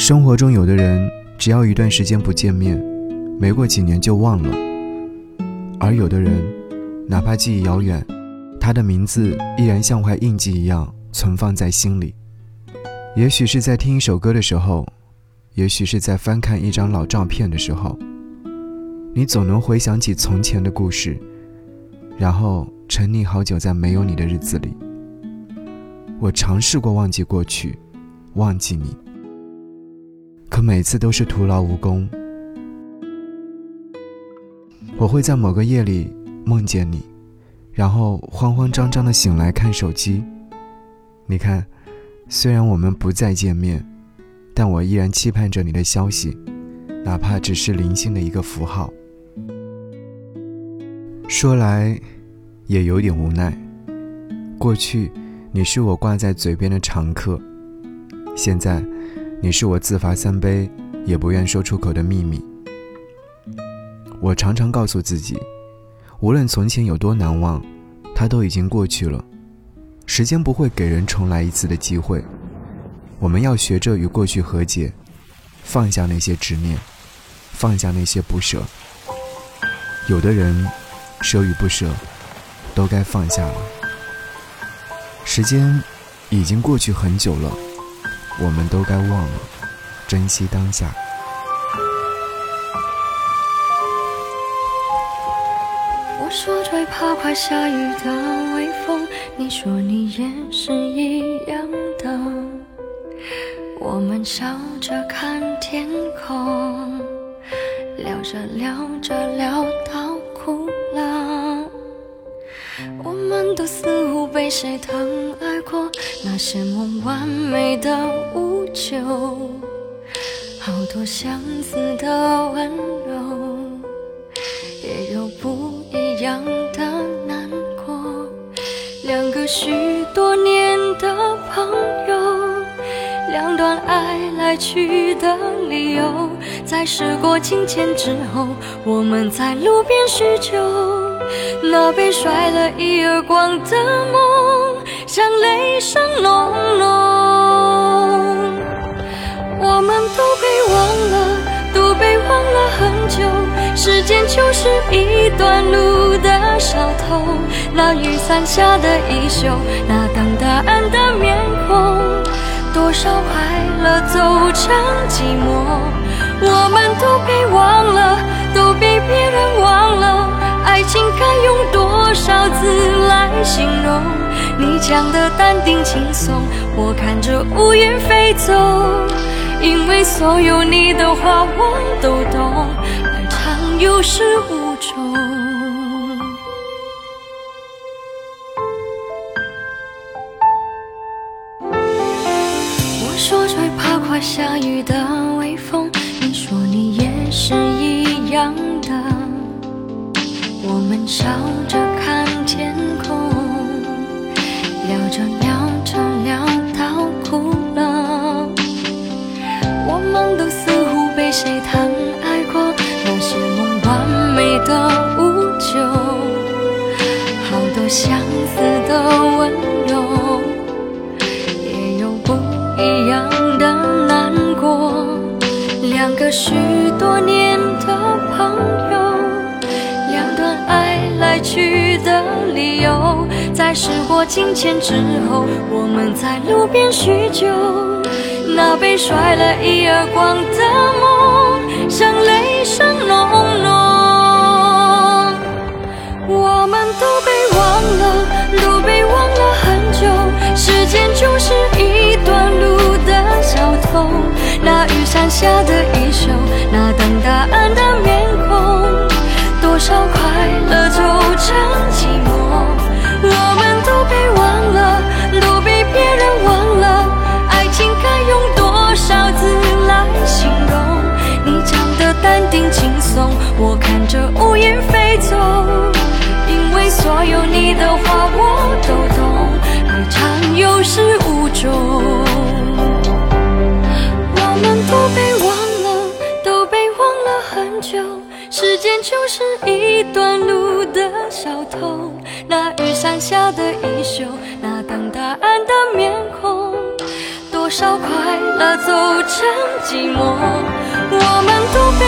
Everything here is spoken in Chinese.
生活中有的人，只要一段时间不见面，没过几年就忘了；而有的人，哪怕记忆遥远，他的名字依然像块印记一样存放在心里。也许是在听一首歌的时候，也许是在翻看一张老照片的时候，你总能回想起从前的故事，然后沉溺好久在没有你的日子里。我尝试过忘记过去，忘记你。可每次都是徒劳无功。我会在某个夜里梦见你，然后慌慌张张的醒来看手机。你看，虽然我们不再见面，但我依然期盼着你的消息，哪怕只是零星的一个符号。说来，也有点无奈。过去，你是我挂在嘴边的常客，现在。你是我自罚三杯也不愿说出口的秘密。我常常告诉自己，无论从前有多难忘，它都已经过去了。时间不会给人重来一次的机会。我们要学着与过去和解，放下那些执念，放下那些不舍。有的人，舍与不舍，都该放下了。时间已经过去很久了。我们都该忘了，珍惜当下。我说最怕快下雨的微风，你说你也是一样的。我们笑着看天空，聊着聊着聊到哭了。我们都似乎被谁疼爱过。那些梦完美的无救，好多相似的温柔，也有不一样的难过。两个许多年的朋友，两段爱来去的理由，在时过境迁之后，我们在路边叙旧，那被甩了一耳光的梦。像雷声隆隆，我们都被忘了，都被忘了很久。时间就是一段路的小偷，那雨伞下的衣袖，那等答案的面孔，多少快乐走成寂寞。我们都被忘了，都被别人忘了，爱情该用多少字来形容？你讲的淡定轻松，我看着乌云飞走，因为所有你的话我都懂，爱长有始无终。我说最怕快下雨的微风，你说你也是一样的，我们笑着看天空。聊着聊着聊到哭了，我们都似乎被谁疼爱过，那些梦完美的无救，好多相似的温柔，也有不一样的难过，两个许多年在时过境迁之后，我们在路边叙旧，那被甩了一耳光的梦，像雷声隆隆。我们都被忘了，都被忘了很久。时间就是一段路的小偷，那雨伞下的定轻松，我看着乌云飞走，因为所有你的话我都懂，爱长有始无终。我们都被忘了，都被忘了很久，时间就是一段路的小偷。那雨伞下的衣袖，那等答案的面孔，多少快乐走成寂寞，我们都被，